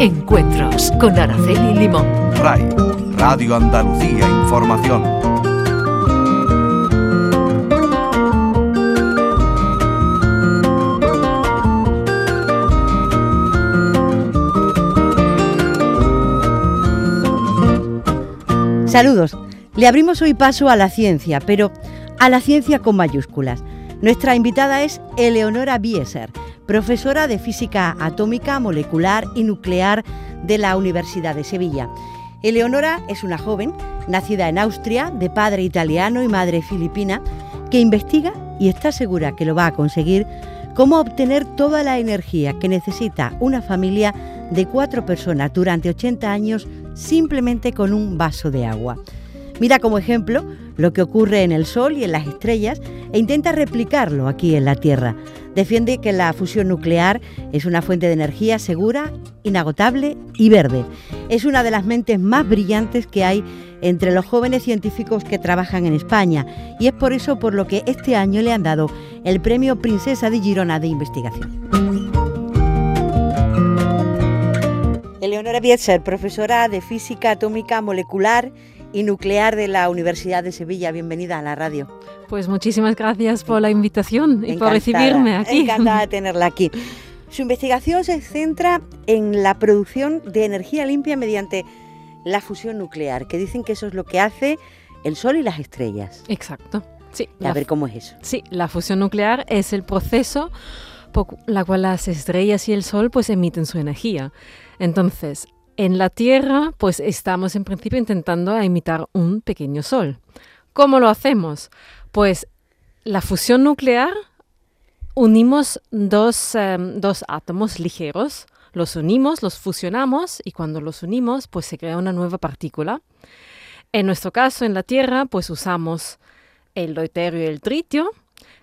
Encuentros con Araceli Limón. RAI, Radio Andalucía Información. Saludos. Le abrimos hoy paso a la ciencia, pero a la ciencia con mayúsculas. Nuestra invitada es Eleonora Bieser, profesora de física atómica, molecular y nuclear de la Universidad de Sevilla. Eleonora es una joven, nacida en Austria, de padre italiano y madre filipina, que investiga y está segura que lo va a conseguir cómo obtener toda la energía que necesita una familia de cuatro personas durante 80 años simplemente con un vaso de agua. Mira como ejemplo lo que ocurre en el Sol y en las estrellas e intenta replicarlo aquí en la Tierra. Defiende que la fusión nuclear es una fuente de energía segura, inagotable y verde. Es una de las mentes más brillantes que hay entre los jóvenes científicos que trabajan en España y es por eso por lo que este año le han dado el Premio Princesa de Girona de Investigación. Eleonora Bietzer, profesora de Física Atómica Molecular y Nuclear de la Universidad de Sevilla. Bienvenida a la radio. Pues muchísimas gracias por la invitación y por recibirme aquí. Encantada de tenerla aquí. Su investigación se centra en la producción de energía limpia mediante la fusión nuclear, que dicen que eso es lo que hace el Sol y las estrellas. Exacto. Sí. A ver cómo es eso. Sí, la fusión nuclear es el proceso por la cual las estrellas y el Sol pues emiten su energía. Entonces, en la Tierra, pues estamos en principio intentando imitar un pequeño sol. ¿Cómo lo hacemos? Pues la fusión nuclear unimos dos, em, dos, átomos ligeros, los unimos, los fusionamos y cuando los unimos, pues se crea una nueva partícula. En nuestro caso, en la Tierra, pues usamos el deuterio y el tritio,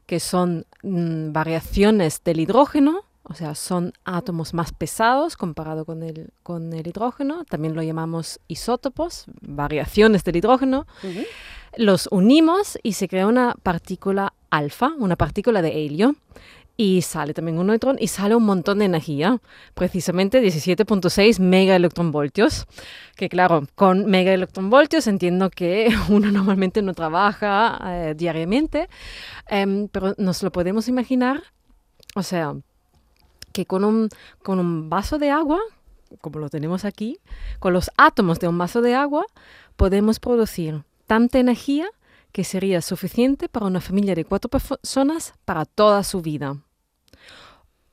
que son mm, variaciones del hidrógeno, o sea, son átomos más pesados comparado con el, con el hidrógeno. También lo llamamos isótopos, variaciones del hidrógeno. Los unimos y se crea una partícula alfa, una partícula de helio. Y sale también un neutrón y sale un montón de energía, precisamente 17.6 megaelectronvoltios. Que claro, con megaelectronvoltios entiendo que uno normalmente no trabaja eh, diariamente, em, pero nos lo podemos imaginar, o sea, que con un, con un vaso de agua, como lo tenemos aquí, con los átomos de un vaso de agua, podemos producir tanta energía que sería suficiente para una familia de cuatro personas para toda su vida.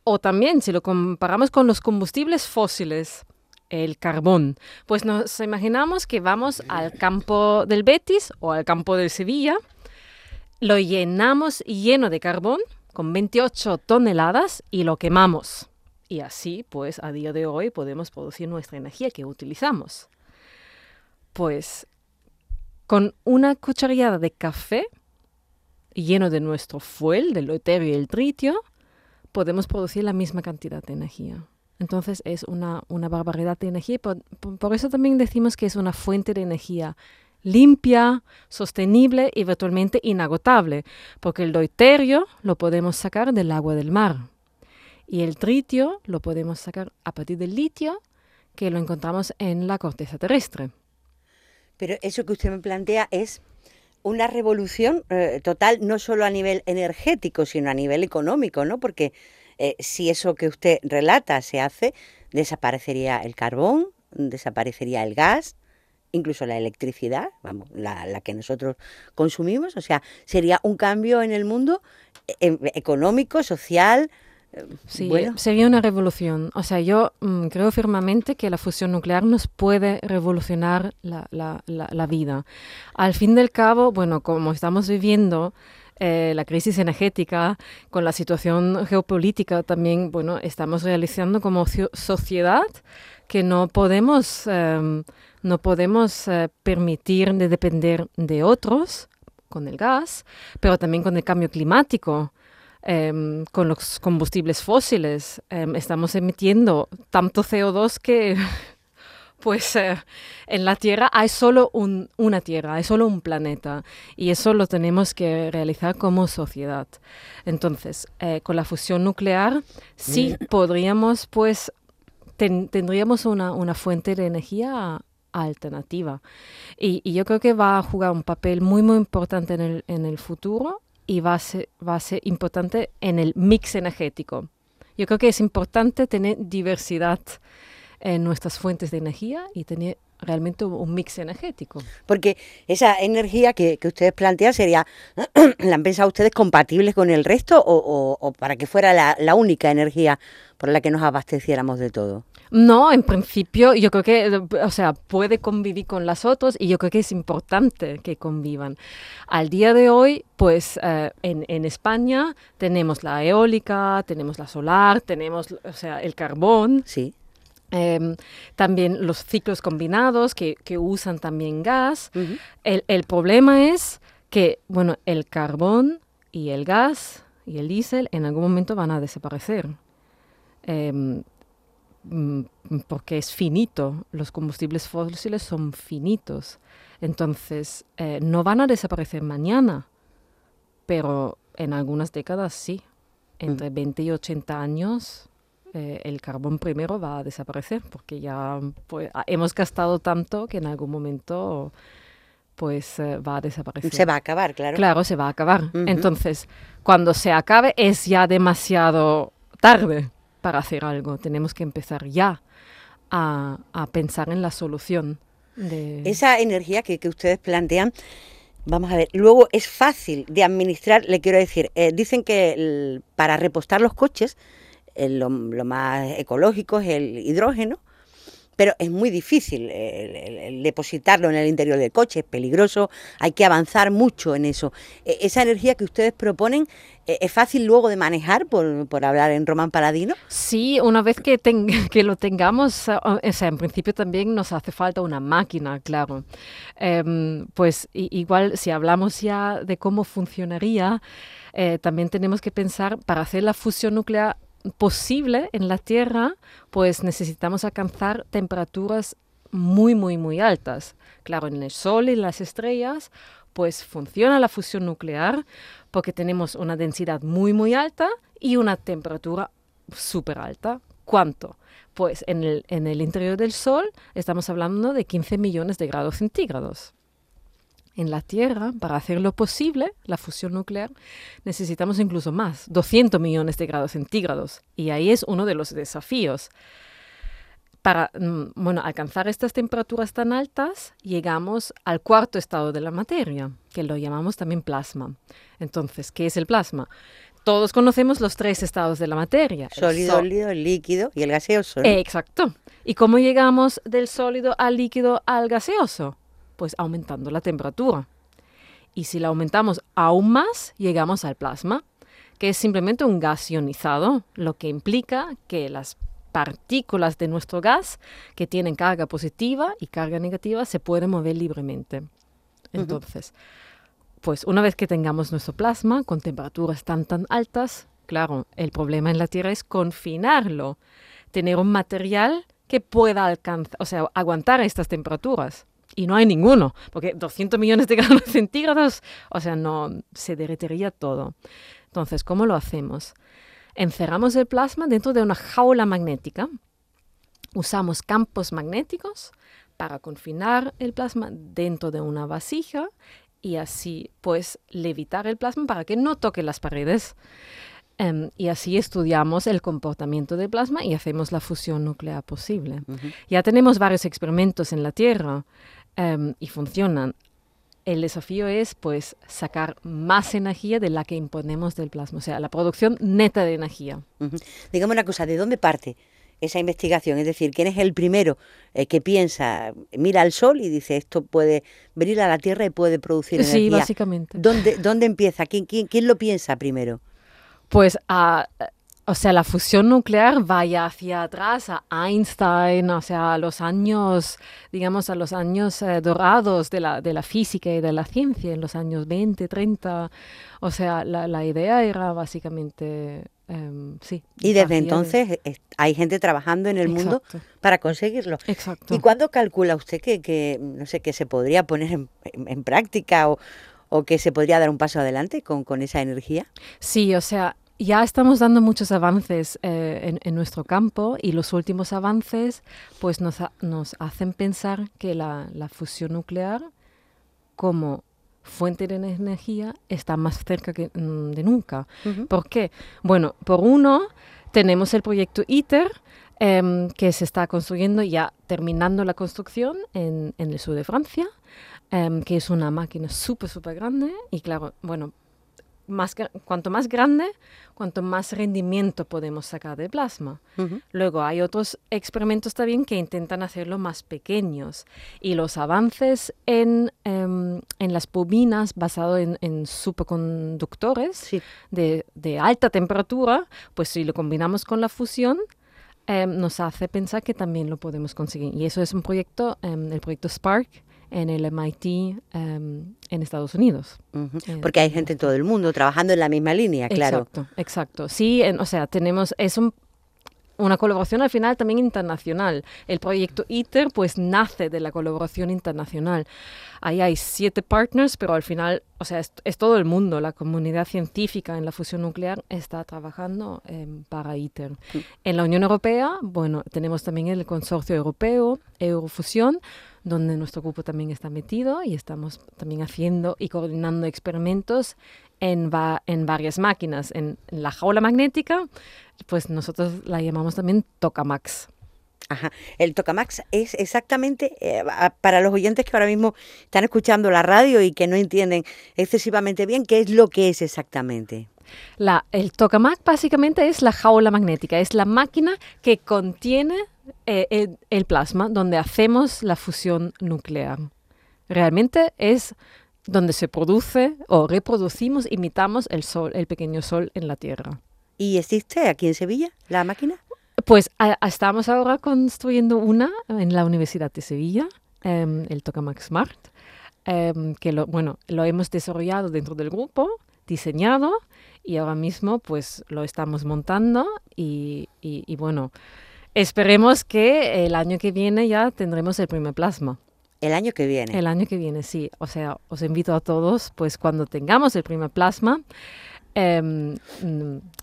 O también, si lo comparamos con los combustibles fósiles, el carbón, pues nos imaginamos que vamos al campo del Betis o al campo del Sevilla, lo llenamos lleno de carbón, con 28 toneladas y lo quemamos. Y así, pues a día de hoy podemos producir nuestra energía que utilizamos. Pues con una cucharada de café lleno de nuestro fuel, del deuterio y el tritio, podemos producir la misma cantidad de energía. Entonces es una, una barbaridad de energía. Por, por, eso también decimos que es una fuente de energía limpia, sostenible y virtualmente inagotable, porque el deuterio lo podemos sacar del agua del mar y el tritio lo podemos sacar a partir del litio, que lo encontramos en la corteza terrestre. Pero eso que usted me plantea es una revolución eh, total, no solo a nivel energético, sino a nivel económico, ¿no? Porque eh, si eso que usted relata se hace, desaparecería el carbón, desaparecería el gas, incluso la electricidad, vamos, la, que nosotros consumimos, o sea, sería un cambio en el mundo eh, económico, social. Eh, sí, sería una revolución. O sea, yo mm, creo firmemente que la fusión nuclear nos puede revolucionar la, la, la, vida. Al fin del cabo, bueno, como estamos viviendo eh, la crisis energética, con la situación geopolítica también, bueno, estamos realizando como sociedad que no podemos em, no podemos eh, permitir de depender de otros con el gas, pero también con el cambio climático. Em, con los combustibles fósiles em, estamos emitiendo tanto CO2 que pues eh, en la Tierra hay solo una Tierra, hay solo un planeta y eso lo tenemos que realizar como sociedad. Entonces, eh, con la fusión nuclear sí podríamos pues tendríamos una, una, fuente de energía alternativa. Y, yo creo que va a jugar un papel muy, muy importante en el, en el futuro y va a, ser, va a ser importante en el mix energético. Yo creo que es importante tener diversidad en nuestras fuentes de energía y tener realmente un mix energético. Porque esa energía que, ustedes plantean sería, ¿la han pensado ustedes compatibles con el resto o, para que fuera la, única energía por la que nos abasteciéramos de todo? No, en principio yo creo que, o sea, puede convivir con las otras y yo creo que es importante que convivan. Al día de hoy, pues eh, en, en, España tenemos la eólica, tenemos la solar, tenemos, o sea, el carbón. Sí. Em, también los ciclos combinados que, usan también gas. el, problema es que, bueno, el carbón y el gas y el diésel en algún momento van a desaparecer. Em, porque es finito, los combustibles fósiles son finitos. Entonces, eh, no van a desaparecer mañana, pero en algunas décadas sí. Entre 20 y 80 años eh, el carbón primero va a desaparecer porque ya pues, hemos gastado tanto que en algún momento pues eh, va a desaparecer. Se va a acabar, claro. Claro, se va a acabar. Entonces, cuando se acabe es ya demasiado tarde para hacer algo. Tenemos que empezar ya a, pensar en la solución. De... Esa energía que, ustedes plantean, vamos a ver, luego es fácil de administrar, le quiero decir, eh, dicen que para repostar los coches lo, más ecológico es el hidrógeno, pero es muy difícil el, depositarlo en el interior del coche, es peligroso, hay que avanzar mucho en eso. E, esa energía que ustedes proponen e, es fácil luego de manejar, por, por hablar en román paladino. Sí, una vez que, que lo tengamos, o sea, en principio también nos hace falta una máquina, claro. Em, pues igual si hablamos ya de cómo funcionaría, eh, también tenemos que pensar para hacer la fusión nuclear posible en la Tierra, pues necesitamos alcanzar temperaturas muy, muy, muy altas. Claro, en el Sol y las estrellas, pues funciona la fusión nuclear porque tenemos una densidad muy, muy alta y una temperatura súper alta. ¿Cuánto? Pues en el, en el interior del Sol estamos hablando de 15 millones de grados centígrados en la Tierra, para hacerlo posible, la fusión nuclear, necesitamos incluso más, 200 millones de grados centígrados. Y ahí es uno de los desafíos. Para mm, bueno, alcanzar estas temperaturas tan altas, llegamos al cuarto estado de la materia, que lo llamamos también plasma. Entonces, ¿qué es el plasma? Todos conocemos los tres estados de la materia. Sólido, sólido, el líquido y el gaseoso. Exacto. ¿Y cómo llegamos del sólido al líquido al gaseoso? Pues aumentando la temperatura. Y si la aumentamos aún más, llegamos al plasma, que es simplemente un gas ionizado, lo que implica que las partículas de nuestro gas que tienen carga positiva y carga negativa se pueden mover libremente. Entonces, pues una vez que tengamos nuestro plasma con temperaturas tan tan altas, claro, el problema en la Tierra es confinarlo, tener un material que pueda alcanzar, o sea, aguantar estas temperaturas y no hay ninguno, porque 200 millones de grados centígrados, o sea, no se derretiría todo. Entonces, ¿cómo lo hacemos? Encerramos el plasma dentro de una jaula magnética. Usamos campos magnéticos para confinar el plasma dentro de una vasija y así pues levitar el plasma para que no toque las paredes. Em, y así estudiamos el comportamiento del plasma y hacemos la fusión nuclear posible. Ya tenemos varios experimentos en la Tierra Em, y funcionan. El desafío es pues sacar más energía de la que imponemos del plasma, o sea, la producción neta de energía. Digamos una cosa, ¿de dónde parte esa investigación? Es decir, ¿quién es el primero eh, que piensa, mira al sol y dice esto puede venir a la Tierra y puede producir energía? Sí, básicamente. ¿Dónde, dónde empieza? ¿Quién, quién, quién lo piensa primero? Pues a, o sea, la fusión nuclear vaya hacia atrás a Einstein, o sea, a los años, digamos, a los años eh, dorados de la, de la física y de la ciencia, en los años 20, 30. O sea, la, la idea era básicamente, em, sí. Y desde entonces hay gente trabajando en el mundo para conseguirlo. Exacto. ¿Y cuándo calcula usted que, que no sé, que se podría poner en, en práctica o, o que se podría dar un paso adelante con, con esa energía? Sí, o sea, ya estamos dando muchos avances eh, en, en nuestro campo y los últimos avances pues nos, ha- nos hacen pensar que la, la fusión nuclear como fuente de energía está más cerca que, mm, de nunca. ¿Por qué? Bueno, por uno, tenemos el proyecto ITER, em, que se está construyendo, ya terminando la construcción en, en el sur de Francia, em, que es una máquina súper, súper grande. Y claro, bueno, más, cuanto más grande, cuanto más rendimiento podemos sacar del plasma. Ujú. Luego hay otros experimentos también que intentan hacerlo más pequeños y los avances en, em, en las bobinas basado en, en superconductores Sí. de, de alta temperatura, pues si lo combinamos con la fusión, em, nos hace pensar que también lo podemos conseguir. Y eso es un proyecto, em, el proyecto Spark en el MIT em, en Estados Unidos. Ujú. Eh, Porque hay gente en todo el mundo trabajando en la misma línea, claro. Exacto, exacto. Sí, en- o sea, tenemos, es un- una colaboración al final también internacional. El proyecto ITER pues nace de la colaboración internacional. Ahí hay siete partners, pero al final, o sea, es, es todo el mundo, la comunidad científica en la fusión nuclear está trabajando em, para ITER. En la Unión Europea, bueno, tenemos también el consorcio europeo, Eurofusión, donde nuestro grupo también está metido y estamos también haciendo y coordinando experimentos en, va- en varias máquinas. En, en la jaula magnética, pues nosotros la llamamos también Tokamak. Ajá. El Tocamax es exactamente, eh, para los oyentes que ahora mismo están escuchando la radio y que no entienden excesivamente bien, ¿qué es lo que es exactamente? La, el tokamak básicamente es la jaula magnética, es la máquina que contiene eh, el, el plasma donde hacemos la fusión nuclear. Realmente es donde se produce o reproducimos, imitamos el sol, el pequeño sol en la Tierra. ¿Y existe aquí en Sevilla la máquina? Pues a- a- estamos ahora construyendo una en la Universidad de Sevilla, em, el Tokamak Smart, em, que lo, bueno, lo hemos desarrollado dentro del grupo, diseñado y ahora mismo pues lo estamos montando y, y- y, bueno, esperemos que el año que viene ya tendremos el primer plasma. El año que viene. El año que viene, sí. O sea, os invito a todos, pues cuando tengamos el primer plasma, mm,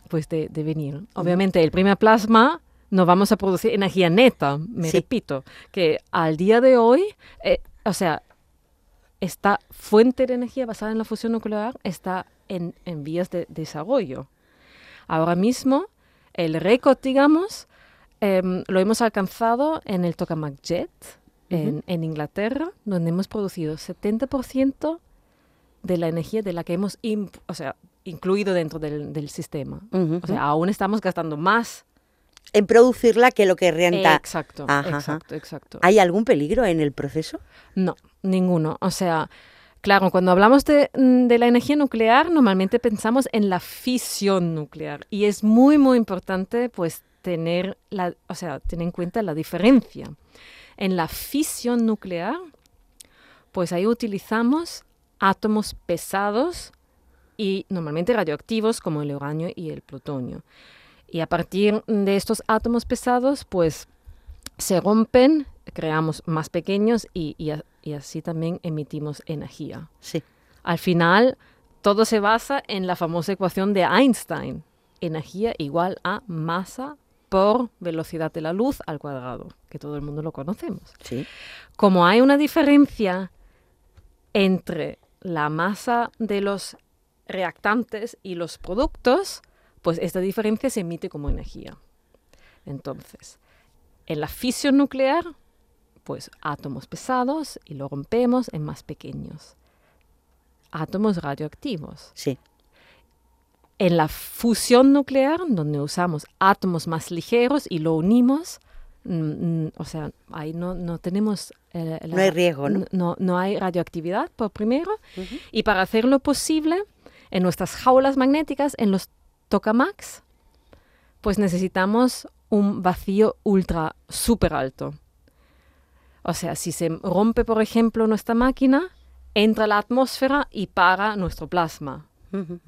pues de, de venir. Obviamente, el primer plasma no vamos a producir energía neta, me Sí. repito, que al día de hoy, eh, o sea, esta fuente de energía basada en la fusión nuclear está en, en vías de desarrollo. Ahora mismo, el récord, digamos, em, lo hemos alcanzado en el Tokamak Jet, en, en Inglaterra, donde hemos producido 70% de la energía de la que hemos o sea, incluido dentro del, del sistema. Ujú. O sea, aún estamos gastando más. En producirla que lo que renta. Exacto, Ajá, ajá. exacto, exacto. ¿Hay algún peligro en el proceso? No, ninguno. O sea, claro, cuando hablamos de, mm, de la energía nuclear, normalmente pensamos en la fisión nuclear. Y es muy, muy importante, pues, tener, la, o sea, tener en cuenta la diferencia. En la fisión nuclear, pues ahí utilizamos átomos pesados y normalmente radioactivos como el uranio y el plutonio. Y a partir de estos átomos pesados, pues se rompen, creamos más pequeños y, y y así también emitimos energía. Sí. Al final, todo se basa en la famosa ecuación de Einstein. Energía igual a masa por velocidad de la luz al cuadrado, que todo el mundo lo conocemos. Sí. Como hay una diferencia entre la masa de los reactantes y los productos, pues esta diferencia se emite como energía. Entonces, en la fisión nuclear, pues átomos pesados y lo rompemos en más pequeños. Átomos radioactivos. Sí. En la fusión nuclear, donde usamos átomos más ligeros y lo unimos, mm, mm, o sea, ahí no, no tenemos... eh, la- No hay riesgo, ¿no? no, no hay radioactividad, por primero. Y para hacerlo posible, en nuestras jaulas magnéticas, en los tokamaks, pues necesitamos un vacío ultra súper alto. O sea, si se rompe, por ejemplo, nuestra máquina, entra la atmósfera y para nuestro plasma Ujú.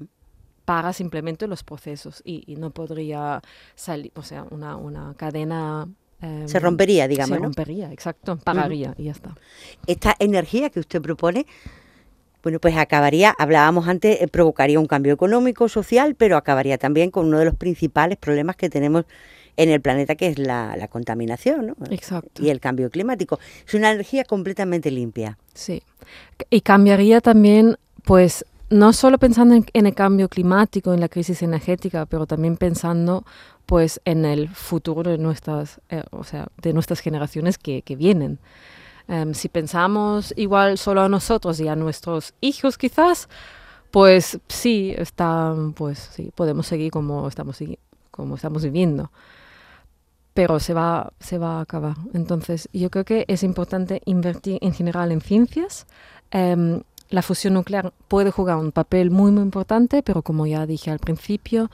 Para simplemente los procesos y, y no podría salir, o sea, una, una cadena... em, Se rompería, digamos, Se ¿no? rompería, exacto, pararía y ya está. Esta energía que usted propone Bueno, pues acabaría, hablábamos antes, eh, provocaría un cambio económico, social, pero acabaría también con uno de los principales problemas que tenemos en el planeta, que es la, la contaminación ¿no? Exacto. y el cambio climático. Es una energía completamente limpia. Sí. Y cambiaría también, pues, no solo pensando en, en el cambio climático, en la crisis energética, pero también pensando, pues, en el futuro de nuestras, eh, o sea, de nuestras generaciones que, que vienen. Em, si pensamos igual solo a nosotros y a nuestros hijos, quizás, pues sí, está, pues sí, podemos seguir como estamos, como estamos viviendo pero se va, se va a acabar. Entonces, yo creo que es importante invertir en general en ciencias. Em, la fusión nuclear puede jugar un papel muy, muy importante, pero como ya dije al principio,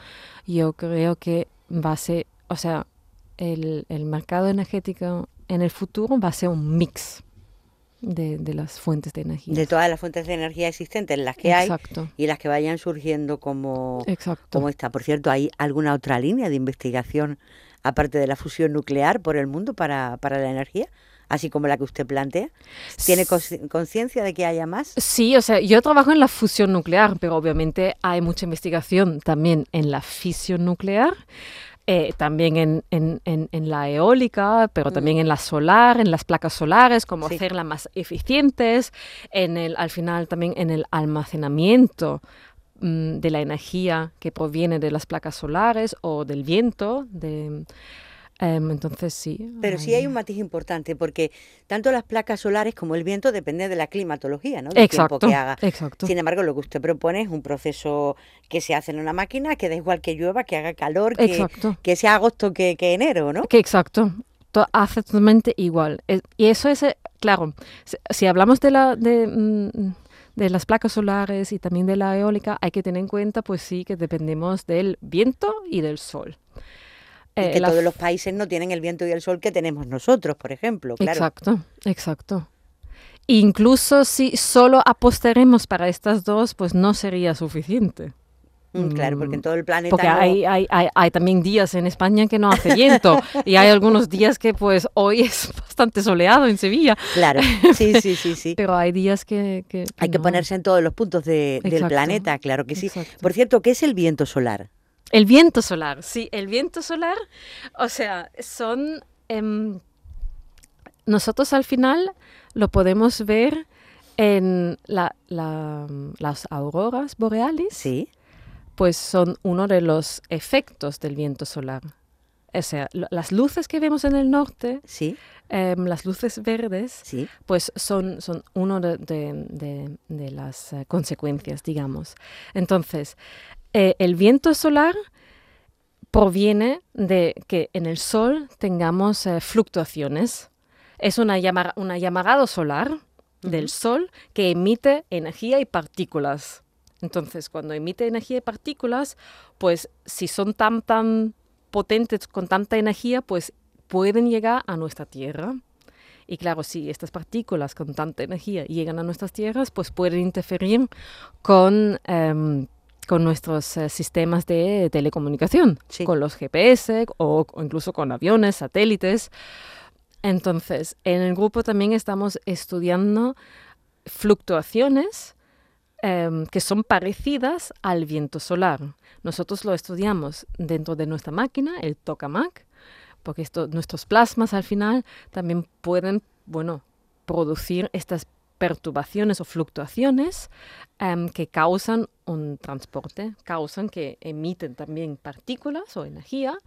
yo creo que va a ser, o sea, el, el mercado energético en el futuro va a ser un mix de, de las fuentes de energía. De todas las fuentes de energía existentes, las que hay y las que vayan surgiendo como, exacto. como esta. Por cierto, ¿hay alguna otra línea de investigación, aparte de la fusión nuclear, por el mundo para, para la energía? Así como la que usted plantea. ¿Tiene conciencia de que haya más? Sí, o sea, yo trabajo en la fusión nuclear, pero obviamente hay mucha investigación también en la fisión nuclear, eh, también en, en- en- en la eólica, pero también en la solar, en las placas solares, cómo Sí. hacerlas más eficientes, en el, al final también en el almacenamiento mm, de la energía que proviene de las placas solares o del viento. De, em, entonces sí. Pero sí hay un matiz importante, porque tanto las placas solares como el viento dependen de la climatología, ¿no? Del Exacto, tiempo que haga. exacto. Sin embargo, lo que usted propone es un proceso que se hace en una máquina, que da igual que llueva, que haga calor, que, que sea agosto que, que enero, ¿no? Que exacto. To- hace totalmente igual. Es- y eso es, eh, claro, si, si hablamos de, la, de, mm, de las placas solares y también de la eólica, hay que tener en cuenta, pues sí, que dependemos del viento y del sol. Y Eh, que la todos los países no tienen el viento y el sol que tenemos nosotros, por ejemplo, claro. Exacto, exacto. Incluso si solo apostaremos para estas dos, pues no sería suficiente. Mm, claro, porque en todo el planeta Porque no- hay, hay, hay, hay también días en España que no hace viento y hay algunos días que pues hoy es bastante soleado en Sevilla, Claro, sí, sí, sí, sí. pero hay días que... que- que Hay que ponerse en todos los puntos de- del planeta, claro que sí. exacto. Por cierto, ¿qué es el viento solar? El viento solar, sí, el viento solar, o sea, son... em, nosotros al final lo podemos ver en la- la- las auroras boreales, Sí, pues son uno de los efectos del viento solar. O sea, lo- las luces que vemos en el norte, sí, em, las luces verdes, sí. pues son, son uno de, de- de- de las eh, consecuencias, digamos. Entonces, eh, el viento solar proviene de que en el Sol tengamos eh, fluctuaciones. Es una, llamar- una llamarada solar del Sol que emite energía y partículas. Entonces, cuando emite energía y partículas, pues si son tan, tan potentes con tanta energía, pues pueden llegar a nuestra Tierra. Y claro, si estas partículas con tanta energía llegan a nuestras tierras, pues pueden interferir con, em, con nuestros eh, sistemas de telecomunicación, Sí. con los GPS o, o incluso con aviones, satélites. Entonces, en el grupo también estamos estudiando fluctuaciones em, que son parecidas al viento solar. Nosotros lo estudiamos dentro de nuestra máquina, el tokamak, porque esto, nuestros plasmas al final también pueden, bueno, producir estas perturbaciones o fluctuaciones em, que causan un transporte, causan que emiten también partículas o energía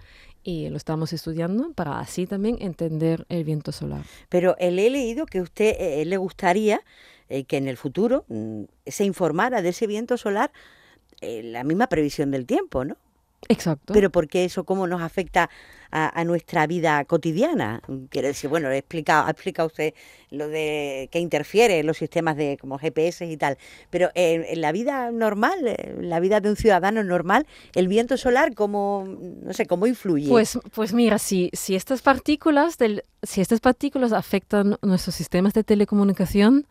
y lo estamos estudiando para así también entender el viento solar. Pero eh, le he leído que usted eh, le gustaría eh, que en el futuro mm, se informara de ese viento solar eh, la misma previsión del tiempo, ¿no? Exacto. Pero ¿por qué eso cómo nos afecta a, a nuestra vida cotidiana? Quiero decir, bueno, he explicado, ha explicado usted lo de que interfiere en los sistemas de como GPS y tal, pero en, en la vida normal, eh, en la vida de un ciudadano normal, el viento solar, ¿cómo, no sé, cómo influye? Pues, pues mira, si, si estas partículas del, si estas partículas afectan nuestros sistemas de telecomunicación,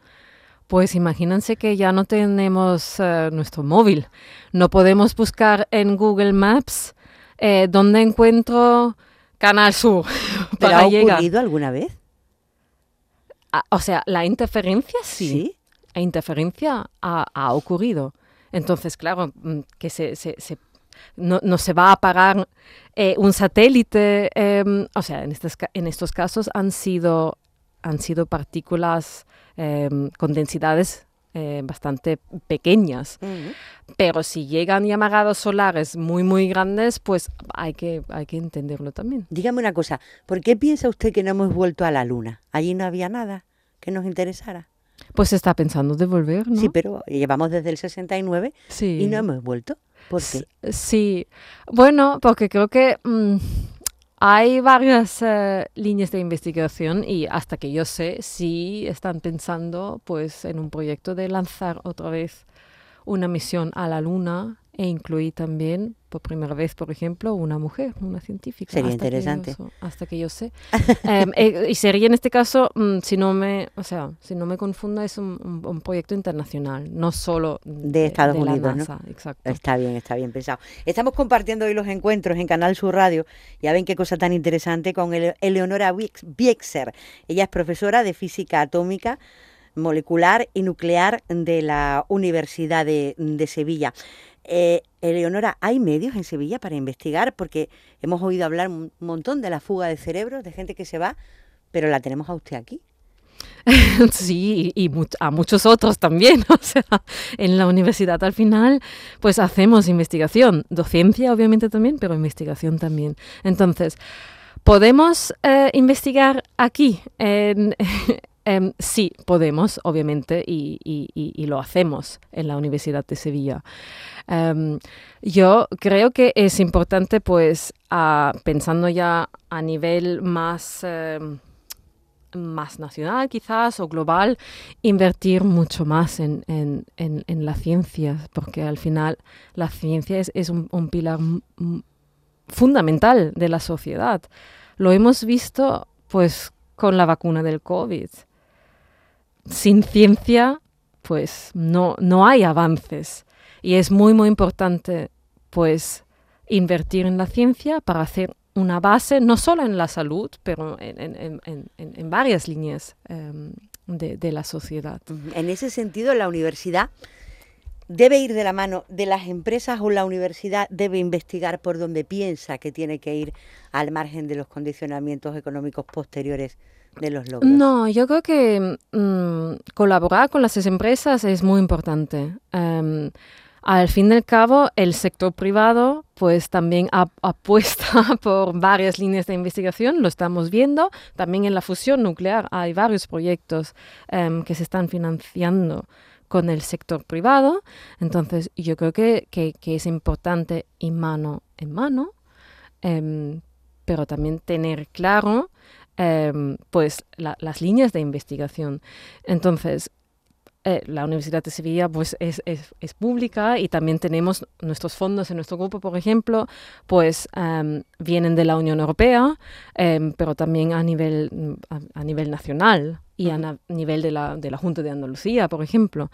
pues imagínense que ya no tenemos eh, nuestro móvil. No podemos buscar en Google Maps eh, dónde encuentro Canal Sur ¿Pero ha llegar. ocurrido alguna vez? Ah, o sea, la interferencia sí. interferencia ha, ha ocurrido. Entonces, claro, mm, que se, se, se no, no, se va a apagar eh, un satélite, eh, o sea, en, estos, en estos casos han sido, han sido partículas eh, con densidades eh, bastante pequeñas. Uh -huh. Pero si llegan llamarados solares muy, muy grandes, pues hay que, hay que entenderlo también. Dígame una cosa, ¿por qué piensa usted que no hemos vuelto a la Luna? Allí no había nada que nos interesara. Pues está pensando de volver, ¿no? Sí, pero llevamos desde el 69 sí. y no hemos vuelto. ¿Por qué? Sí, bueno, porque creo que mmm, hay varias uh, líneas de investigación y hasta que yo sé, sí están pensando pues en un proyecto de lanzar otra vez una misión a la Luna e incluir también, por primera vez, por ejemplo, una mujer, una científica. Sería hasta interesante. Que yo, hasta que yo sé. um, eh, y sería en este caso, um, si no me, o sea, si no me confunda, es un, un, un proyecto internacional, no solo de, de Estados de Unidos, NASA, ¿no? Exacto. Está bien, está bien pensado. Estamos compartiendo hoy los encuentros en Canal Sur Radio. Ya ven qué cosa tan interesante con Ele Eleonora Biexer. Ella es profesora de física atómica molecular y nuclear de la Universidad de, de Sevilla. Eh, Eleonora, ¿hay medios en Sevilla para investigar? Porque hemos oído hablar un montón de la fuga de cerebros, de gente que se va, pero la tenemos a usted aquí. Sí, y, a muchos otros también. O sea, en la universidad al final, pues hacemos investigación, docencia obviamente también, pero investigación también. Entonces, ¿podemos eh, investigar aquí? Um, sí, podemos, obviamente, y, lo hacemos en la Universidad de Sevilla. Um, yo creo que es importante, pues, pensando ya a nivel más, uh, más nacional quizás o global, invertir mucho más en, en, en, la ciencia, porque al final la ciencia es, es un, un pilar fundamental de la sociedad. Lo hemos visto, pues, con la vacuna del COVID sin ciencia, pues no, no hay avances. Y es muy, muy importante, pues, invertir en la ciencia para hacer una base, no solo en la salud, pero en, en, en, en varias líneas um, de, de, la sociedad. En ese sentido, la universidad debe ir de la mano de las empresas o la universidad debe investigar por donde piensa que tiene que ir al margen de los condicionamientos económicos posteriores de los logros? No, yo creo que mmm, colaborar con las empresas es muy importante. Um, al fin al cabo, el sector privado pues también ap apuesta por varias líneas de investigación, lo estamos viendo. También en la fusión nuclear hay varios proyectos um, que se están financiando con el sector privado. Entonces, yo creo que, que, es importante ir mano en mano, um, pero también tener claro eh, pues la, las líneas de investigación. Entonces, eh, la Universidad de Sevilla pues es, es, es, pública y también tenemos nuestros fondos en nuestro grupo, por ejemplo, pues um, vienen de la Unión Europea, um, pero también a nivel, a, a nivel nacional y a, a, nivel de la, de la Junta de Andalucía, por ejemplo.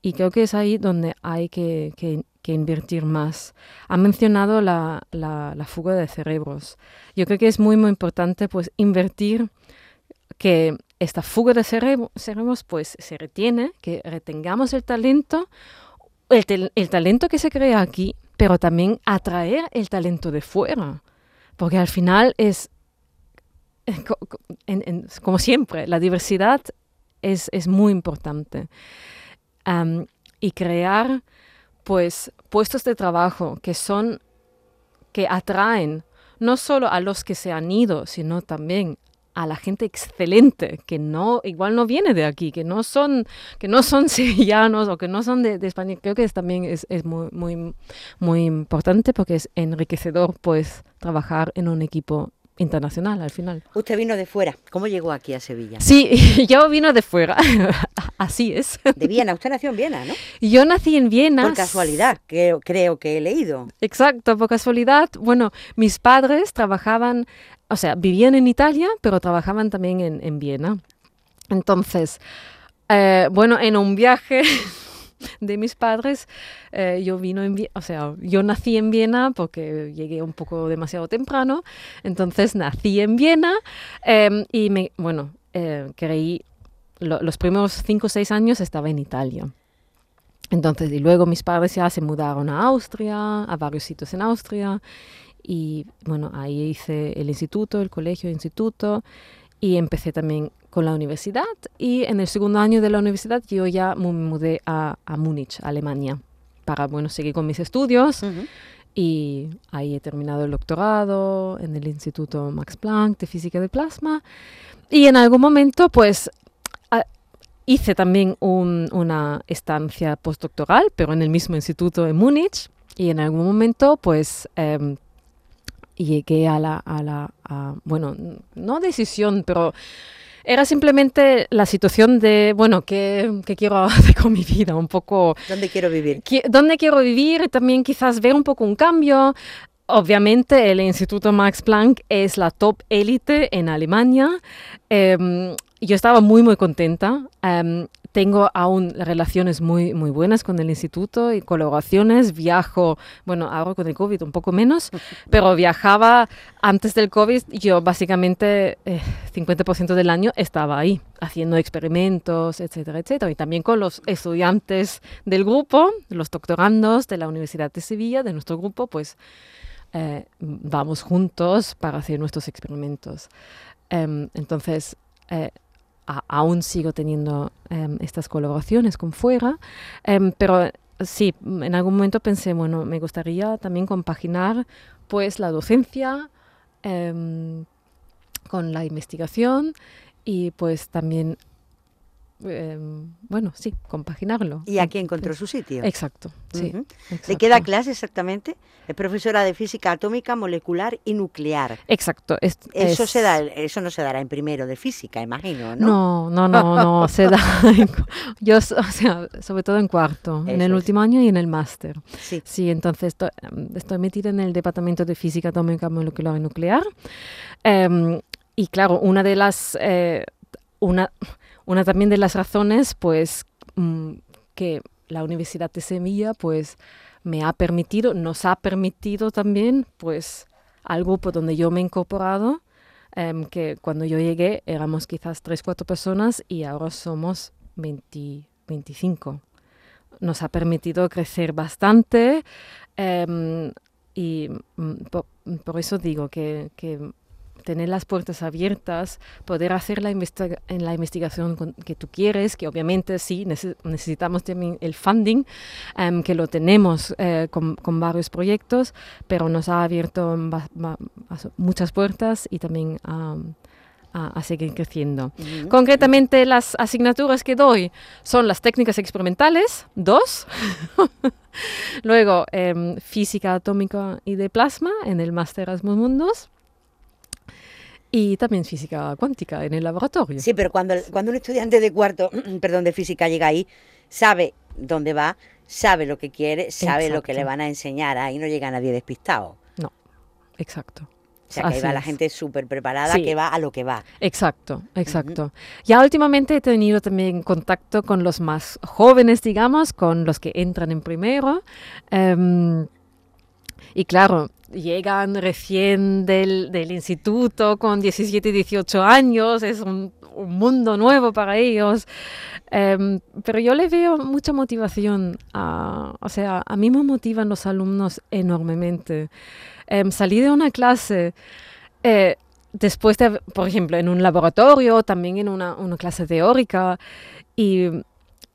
Y creo que es ahí donde hay que, que, que invertir más. Ha mencionado la, la, la, fuga de cerebros. Yo creo que es muy, muy importante pues invertir que esta fuga de cerebros pues se retiene, que retengamos el talento, el, el, talento que se crea aquí, pero también atraer el talento de fuera, porque al final es, en, en, como siempre, la diversidad es, es muy importante. Um, y crear pues puestos de trabajo que son que atraen no solo a los que se han ido, sino también a la gente excelente que no igual no viene de aquí que no son que no son sevillanos o que no son de, España. Creo que es, también es, es, muy muy muy importante porque es enriquecedor pues trabajar en un equipo internacional al final. Usted vino de fuera. ¿Cómo llegó aquí a Sevilla? Sí, yo vino de fuera. Así es. De Viena. Usted nació en Viena, ¿no? Yo nací en Viena. Por casualidad, creo, creo que he leído. Exacto, por casualidad. Bueno, mis padres trabajaban, o sea, vivían en Italia, pero trabajaban también en, en Viena. Entonces, eh, bueno, en un viaje de mis padres, eh, yo vino o sea, yo nací en Viena porque llegué un poco demasiado temprano, entonces nací en Viena eh, y me, bueno, eh, creí lo- los primeros cinco o seis años estaba en Italia. Entonces, y luego mis padres ya se mudaron a Austria, a varios sitios en Austria. Y bueno, ahí hice el instituto, el colegio, el instituto. Y empecé también con la universidad. Y en el segundo año de la universidad yo ya me mudé a, a Múnich, Alemania, para, bueno, seguir con mis estudios. Ujú. Y ahí he terminado el doctorado en el Instituto Max Planck de Física del Plasma. Y en algún momento, pues, a- hice también un- una estancia postdoctoral, pero en el mismo instituto en Múnich. Y en algún momento, pues, em, llegué a la, a la a- bueno, no decisión, pero era simplemente la situación de, bueno, ¿qué, qué quiero hacer con mi vida? Un poco ¿Dónde quiero vivir? dónde quiero vivir también quizás ver un poco un cambio. Obviamente el Instituto Max Planck es la top élite en Alemania. Em, yo estaba muy muy contenta. Em, tengo aún relaciones muy muy buenas con el instituto y colaboraciones. Viajo, bueno, ahora con el COVID un poco menos, pero viajaba antes del COVID. Yo básicamente eh, 50% del año estaba ahí haciendo experimentos, etcétera, etcétera. Y también con los estudiantes del grupo, los doctorandos de la Universidad de Sevilla, de nuestro grupo, pues eh, vamos juntos para hacer nuestros experimentos. Em, entonces, eh, aún sigo teniendo em, estas colaboraciones con fuera, em, pero sí, en algún momento pensé, bueno, me gustaría también compaginar pues la docencia em, con la investigación y pues también, em, bueno, sí, compaginarlo. Y aquí encontró su sitio. Exacto, sí. Ujú. ¿De qué exacto. da clase exactamente? Es profesora de física atómica, molecular y nuclear. Exacto. es- Eso, es- se da, eso no se dará en primero de física, imagino, ¿no? No, no, no, no, se da. en yo, o sea, sobre todo en cuarto, en el es. último año y en el máster. Sí. Sí, entonces estoy, estoy metida en el departamento de física atómica, molecular y nuclear. Em, y claro, una de las, eh, una, una también de las razones, pues, mm, que la Universidad de Sevilla, pues, me ha permitido, nos ha permitido también, pues, al grupo donde yo me he incorporado, em, que cuando yo llegué éramos quizás 3, 4 personas y ahora somos 20, 25. Nos ha permitido crecer bastante em, y mm, por, eso digo que tener las puertas abiertas, poder hacer la, investiga- en la investigación con- que tú quieres, que obviamente sí, nece- necesitamos también el funding, em, que lo tenemos eh, con, con varios proyectos, pero nos ha abierto muchas puertas y también a, a- a seguir creciendo. Ujú. Concretamente, las asignaturas que doy son las técnicas experimentales, dos. Luego, em, física atómica y de plasma en el máster Erasmus Mundus. Y también física cuántica en el laboratorio. Sí, pero cuando, cuando un estudiante de cuarto, perdón, de física llega ahí, sabe dónde va, sabe lo que quiere, sabe lo que le van a enseñar. Ahí no llega nadie despistado. Exacto. O sea, que ahí va la gente súper preparada Sí. que va a lo que va. Exacto, exacto. Ya últimamente he tenido también contacto con los más jóvenes, digamos, con los que entran en primero. em, y claro, llegan recién del, del instituto con 17, 18 años, es un, un mundo nuevo para ellos. Em, pero yo le veo mucha motivación. a- o sea, a mí me motivan los alumnos enormemente. Em, salí de una clase eh, después de, por ejemplo, en un laboratorio, también en una, una clase teórica, y,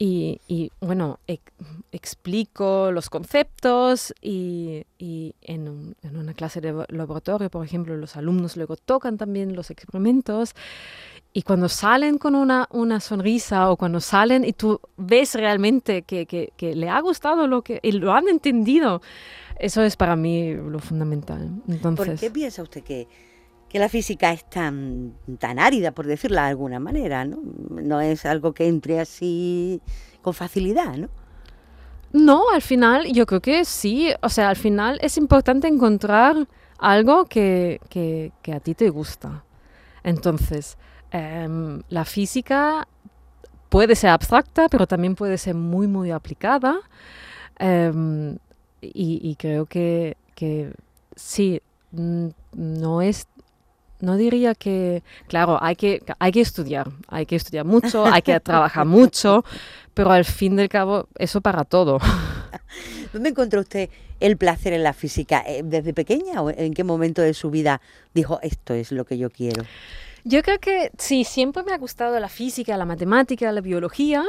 y- y, bueno, ex- explico los conceptos y, y en, un- en una clase de labo- laboratorio, por ejemplo, los alumnos luego tocan también los experimentos y cuando salen con una, una sonrisa o cuando salen y tú ves realmente que, que- que le ha gustado lo que y lo han entendido, eso es para mí lo fundamental. ¿Por Entonces, qué piensa usted que, que la física es tan, tan árida, por decirlo de alguna manera? ¿no? no es algo que entre así con facilidad, ¿no? No, al final yo creo que sí. O sea, al final es importante encontrar algo que, que- que a ti te gusta. Entonces, em, la física puede ser abstracta, pero también puede ser muy, muy aplicada. Em, y, y creo que, que sí, mm, no es, no diría que, claro, hay que, hay que estudiar, hay que estudiar mucho, hay que trabajar mucho, pero al fin del cabo, eso para todo. ¿Dónde encontró usted el placer en la física? Eh, ¿Desde pequeña o en qué momento de su vida dijo, esto es lo que yo quiero? Yo creo que sí, siempre me ha gustado la física, la matemática, la biología,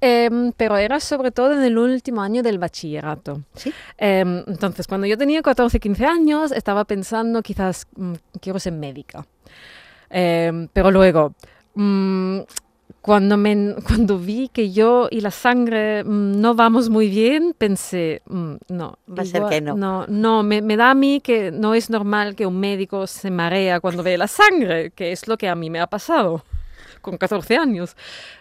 em, pero era sobre todo en el último año del bachillerato. ¿Sí? Em, entonces, cuando yo tenía 14, 15 años, estaba pensando quizás mm, quiero ser médica. Em, pero luego, mm, cuando, me, cuando vi que yo y la sangre mm, no vamos muy bien, pensé, mm, no. Va a ser que no. No, no me, me, da a mí que no es normal que un médico se marea cuando ve la sangre, que es lo que a mí me ha pasado con 14 años.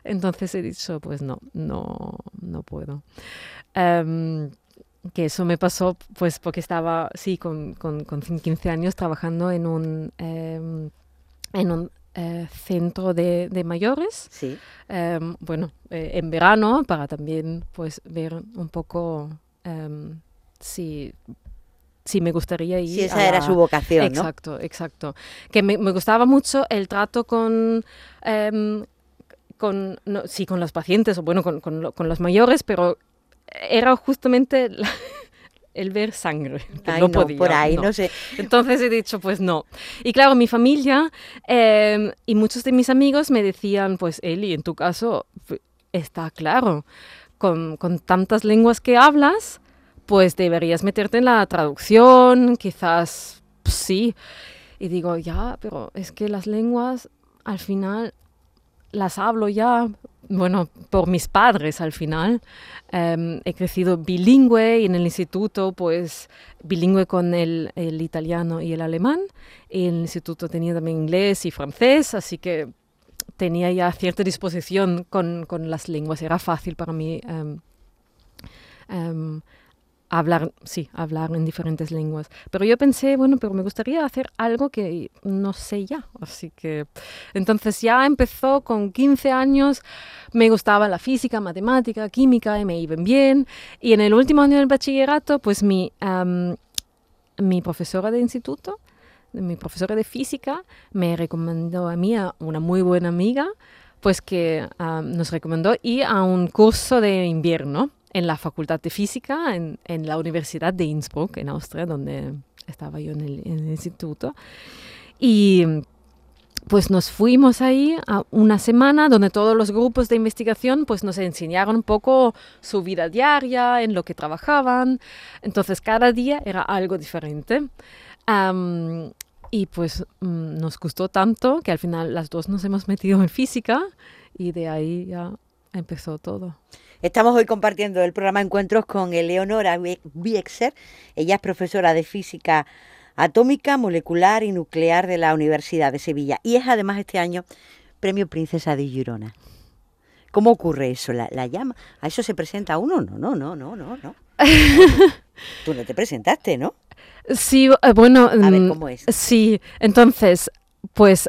Entonces he dicho, pues no, no, no puedo. Um, que eso me pasó pues porque estaba, sí, con, con, con 15 años trabajando en un, um, en un eh, centro de, de, mayores. Sí. Eh, bueno, eh, en verano para también pues ver un poco em, si, si me gustaría ir. Si esa era su vocación, exacto, ¿no? Exacto, Que me, me, gustaba mucho el trato con... Em, con, no, sí, con los pacientes, o bueno, con, con, con los mayores, pero era justamente la, el ver sangre. Ay, no, no, podía. por ahí, no. no. sé. Entonces he dicho, pues no. Y claro, mi familia eh, y muchos de mis amigos me decían, pues Eli, en tu caso está claro, con, con tantas lenguas que hablas, pues deberías meterte en la traducción, quizás sí. Y digo, ya, pero es que las lenguas al final las hablo ya, bueno, por mis padres al final. Um, he crecido bilingüe y en el instituto, pues, bilingüe con el, el, italiano y el alemán. Y en el instituto tenía también inglés y francés, así que tenía ya cierta disposición con, con las lenguas. Era fácil para mí um, um, hablar, sí, hablar en diferentes lenguas. Pero yo pensé, bueno, pero me gustaría hacer algo que no sé ya. Así que entonces ya empezó con 15 años, me gustaba la física, matemática, química, y me iban bien. Y en el último año del bachillerato, pues mi, um, mi profesora de instituto, mi profesora de física, me recomendó a mí, a una muy buena amiga, pues que nos recomendó ir a un curso de invierno en la Facultad de Física, en, en, la Universidad de Innsbruck, en Austria, donde estaba yo en el, instituto. Y pues nos fuimos ahí a una semana donde todos los grupos de investigación pues nos enseñaron un poco su vida diaria, en lo que trabajaban. Entonces cada día era algo diferente. Y pues um, nos gustó tanto que al final las dos nos hemos metido en física y de ahí ya empezó todo. Estamos hoy compartiendo el programa Encuentros con Eleonora Biexer. Ella es profesora de física atómica, molecular y nuclear de la Universidad de Sevilla y es además este año Premio Princesa de Girona. ¿Cómo ocurre eso? ¿La, la llama? ¿A eso se presenta uno? No, no, no, no, no, no. Tú no te presentaste, ¿no? Sí, bueno. A ver, ¿cómo es? Sí, entonces, pues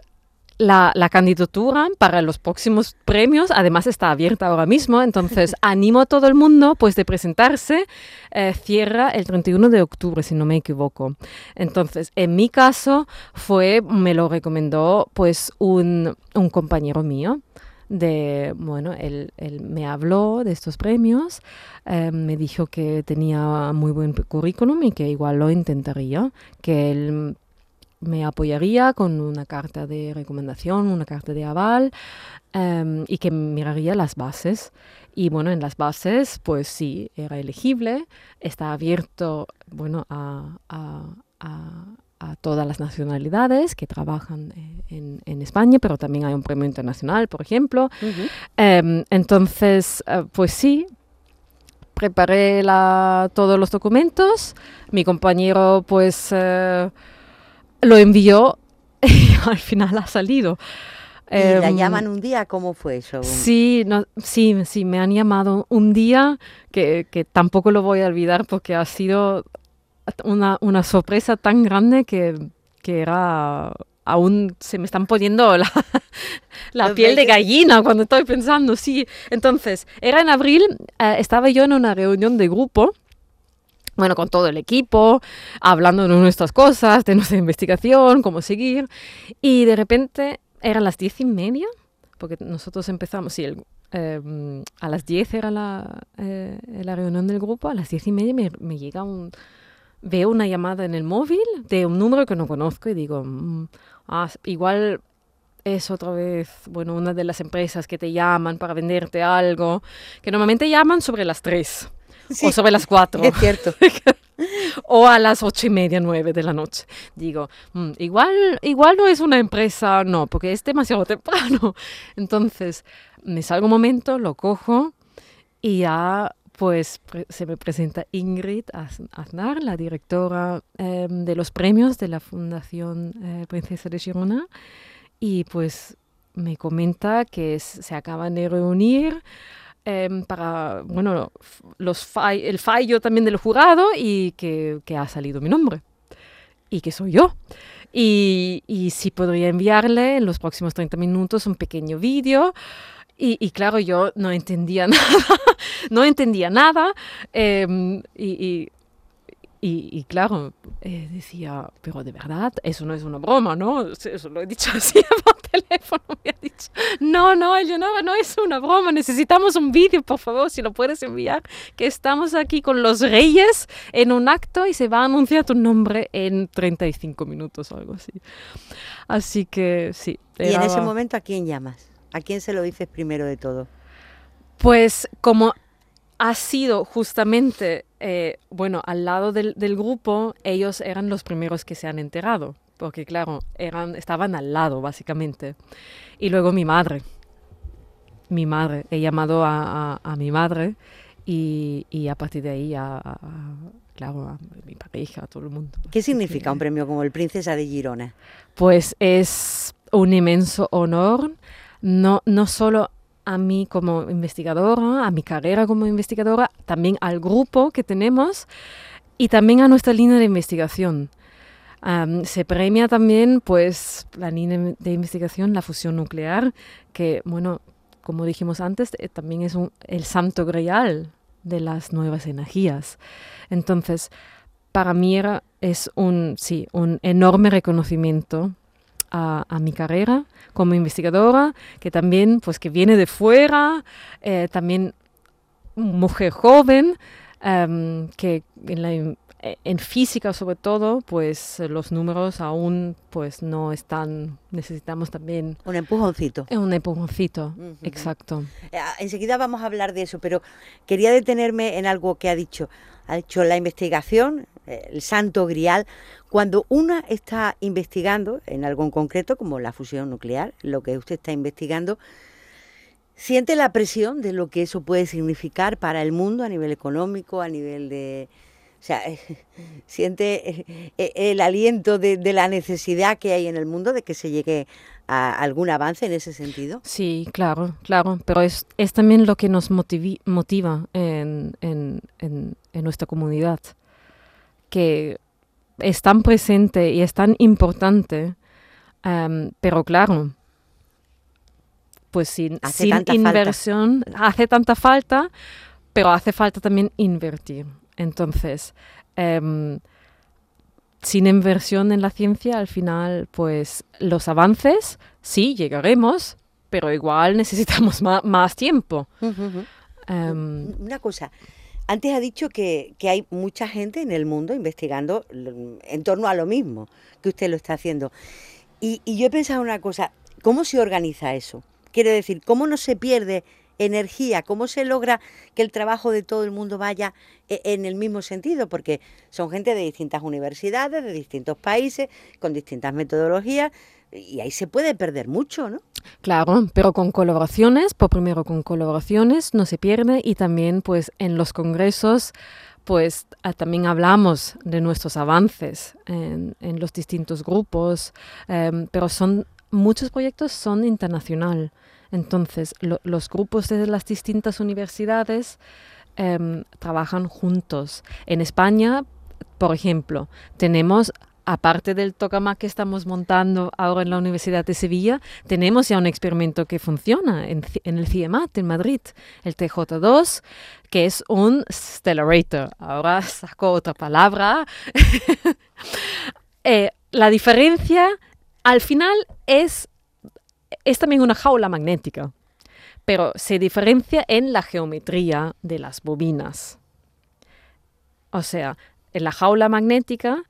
la, la, candidatura para los próximos premios además está abierta ahora mismo, entonces animo a todo el mundo pues de presentarse. Eh, cierra el 31 de octubre, si no me equivoco. Entonces, en mi caso fue, me lo recomendó pues un, un compañero mío de, bueno, él, él, me habló de estos premios, eh, me dijo que tenía muy buen currículum y que igual lo intentaría, que él me apoyaría con una carta de recomendación, una carta de aval um, y que miraría las bases. Y bueno, en las bases, pues sí, era elegible, está abierto, bueno, a, a, a, a todas las nacionalidades que trabajan en, en, España, pero también hay un premio internacional, por ejemplo. Uh -huh. um, entonces, uh, pues sí, preparé la, todos los documentos, mi compañero, pues... Uh, lo envió y al final ha salido. ¿Y eh, la llaman un día? ¿Cómo fue eso? Sí, no, sí, sí, me han llamado un día que, que, tampoco lo voy a olvidar porque ha sido una, una sorpresa tan grande que, que era aún se me están poniendo la, la piel de gallina cuando estoy pensando, sí. Entonces, era en abril, eh, estaba yo en una reunión de grupo bueno, con todo el equipo, hablando de nuestras cosas, de nuestra investigación, cómo seguir. Y de repente eran las diez y media, porque nosotros empezamos, sí, eh, a las diez era la, eh, la, reunión del grupo, a las diez y media me, llega un... Veo una llamada en el móvil de un número que no conozco y digo, mmm, ah, igual es otra vez, bueno, una de las empresas que te llaman para venderte algo, que normalmente llaman sobre las tres. Sí, o sobre las cuatro. Es cierto. o a las ocho y media, nueve de la noche. Digo, mmm, igual, igual no es una empresa, no, porque es demasiado temprano. Entonces, me salgo un momento, lo cojo y ya pues se me presenta Ingrid Aznar, la directora eh, de los premios de la Fundación eh, Princesa de Girona, y pues me comenta que se acaban de reunir eh, para, bueno, los fall, el fallo también del jurado y que, que, ha salido mi nombre y que soy yo. Y, y si podría enviarle en los próximos 30 minutos un pequeño vídeo. Y, y, claro, yo no entendía nada, no entendía nada. Y, y y, y claro, eh, decía, pero de verdad, eso no es una broma, ¿no? Eso lo he dicho así por teléfono, me ha dicho, no, no, Eleonora, no es una broma, necesitamos un vídeo, por favor, si lo puedes enviar, que estamos aquí con los reyes en un acto y se va a anunciar tu nombre en 35 minutos o algo así. Así que sí. Era... ¿Y en ese momento a quién llamas? ¿A quién se lo dices primero de todo? Pues como ha sido justamente, eh, bueno, al lado del, del, grupo, ellos eran los primeros que se han enterado, porque claro, eran, estaban al lado, básicamente. Y luego mi madre, mi madre, he llamado a, a, a mi madre y, y, a partir de ahí a, a, claro, a mi pareja, a todo el mundo. ¿Qué significa un premio como el Princesa de Girona? Pues es un inmenso honor, no, no solo a mí como investigadora, a mi carrera como investigadora, también al grupo que tenemos y también a nuestra línea de investigación. Se premia también pues la línea de investigación, la fusión nuclear, que bueno, como dijimos antes, eh, también es el santo grial de las nuevas energías. Entonces, para mí era, es un, sí, un enorme reconocimiento a, a, mi carrera como investigadora, que también, pues que viene de fuera, eh, también mujer joven, um, que en, la, en, física sobre todo, pues los números aún pues no están, necesitamos también... Un empujoncito. Un empujoncito, uh -huh. exacto. Eh, enseguida vamos a hablar de eso, pero quería detenerme en algo que ha dicho. Ha dicho la investigación, el santo grial, cuando una está investigando en algo en concreto, como la fusión nuclear, lo que usted está investigando, siente la presión de lo que eso puede significar para el mundo a nivel económico, a nivel de... O sea, siente el aliento de, la necesidad que hay en el mundo de que se llegue a algún avance en ese sentido? Sí, claro, claro, pero es, es también lo que nos motiva en, en, en, nuestra comunidad, que es tan presente y es tan importante, um, pero claro, pues sin, hace sin inversión falta. hace tanta falta, pero hace falta también invertir. Entonces, um, sin inversión en la ciencia, al final, pues los avances, sí, llegaremos, pero igual necesitamos más, más tiempo. Uh -huh. um, Una cosa, antes ha dicho que, que, hay mucha gente en el mundo investigando en torno a lo mismo que usted lo está haciendo. Y, y yo he pensado una cosa, ¿cómo se organiza eso? Quiere decir, ¿cómo no se pierde energía? ¿Cómo se logra que el trabajo de todo el mundo vaya e, en el mismo sentido? Porque son gente de distintas universidades, de distintos países, con distintas metodologías, y ahí se puede perder mucho, ¿no? Claro, pero con colaboraciones, por primero con colaboraciones no se pierde y también pues en los congresos pues también hablamos de nuestros avances en, los distintos grupos, eh, pero son muchos proyectos son internacional. Entonces, lo, los grupos de las distintas universidades eh, trabajan juntos. En España, por ejemplo, tenemos aparte del tokamak que estamos montando ahora en la Universidad de Sevilla, tenemos ya un experimento que funciona en, el CIEMAT en Madrid, el TJ2, que es un stellarator. Ahora saco otra palabra. Eh, la diferencia al final es, es también una jaula magnética, pero se diferencia en la geometría de las bobinas. O sea, en la jaula magnética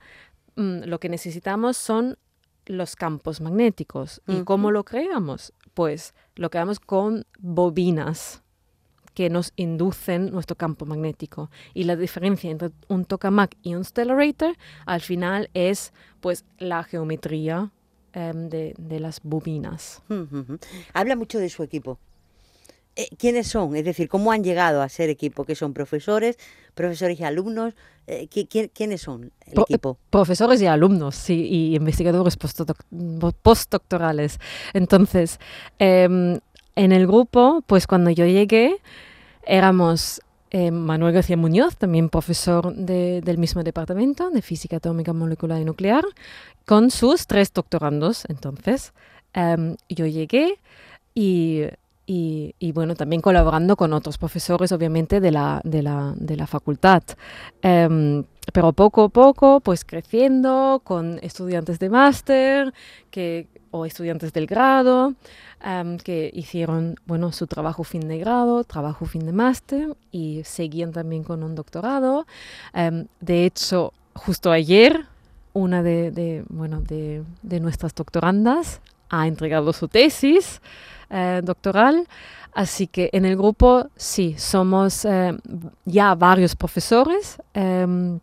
mm, lo que necesitamos son los campos magnéticos. ¿Y cómo lo creamos? Pues lo creamos con bobinas que nos inducen nuestro campo magnético. Y la diferencia entre un tokamak y un stellarator al final es pues la geometría em, de, las bobinas. Habla mucho de su equipo. Eh, ¿Quiénes son? Es decir, ¿cómo han llegado a ser equipo? ¿Que son profesores, profesores y alumnos? Eh, ¿Quiénes son el equipo? Profesores y alumnos, sí, y investigadores postdoctorales. Entonces, em, en el grupo, pues cuando yo llegué, éramos eh, Manuel García Muñoz, también profesor del mismo departamento de física atómica, molecular y nuclear, con sus tres doctorandos. Entonces, em, yo llegué y, y, bueno, también colaborando con otros profesores, obviamente, de la, de la, de la facultad. Em, pero poco a poco, pues creciendo con estudiantes de máster que, o estudiantes del grado que hicieron bueno, su trabajo fin de grado, trabajo fin de máster y seguían también con un doctorado. de hecho, justo ayer, una de, bueno, de, de, nuestras doctorandas ha entregado su tesis eh, doctoral. Así que en el grupo sí, somos eh, ya varios profesores em,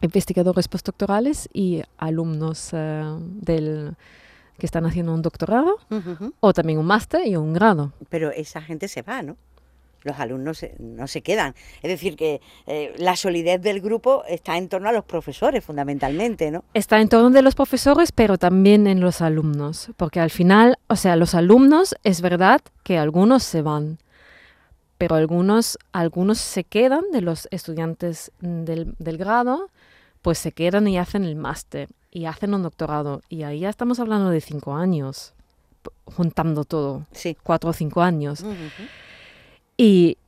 investigadores postdoctorales y alumnos eh, del, que están haciendo un doctorado o también un máster y un grado. Pero esa gente se va, ¿no? Los alumnos no se quedan. Es decir, que eh, la solidez del grupo está en torno a los profesores, fundamentalmente, ¿no? Está en torno de los profesores, pero también en los alumnos. Porque al final, o sea, los alumnos, es verdad que algunos se van, pero algunos, algunos se quedan de los estudiantes del, del grado pues se quedan y hacen el máster y hacen un doctorado. Y ahí ya estamos hablando de cinco años, juntando todo. Sí. Cuatro o cinco años. Y,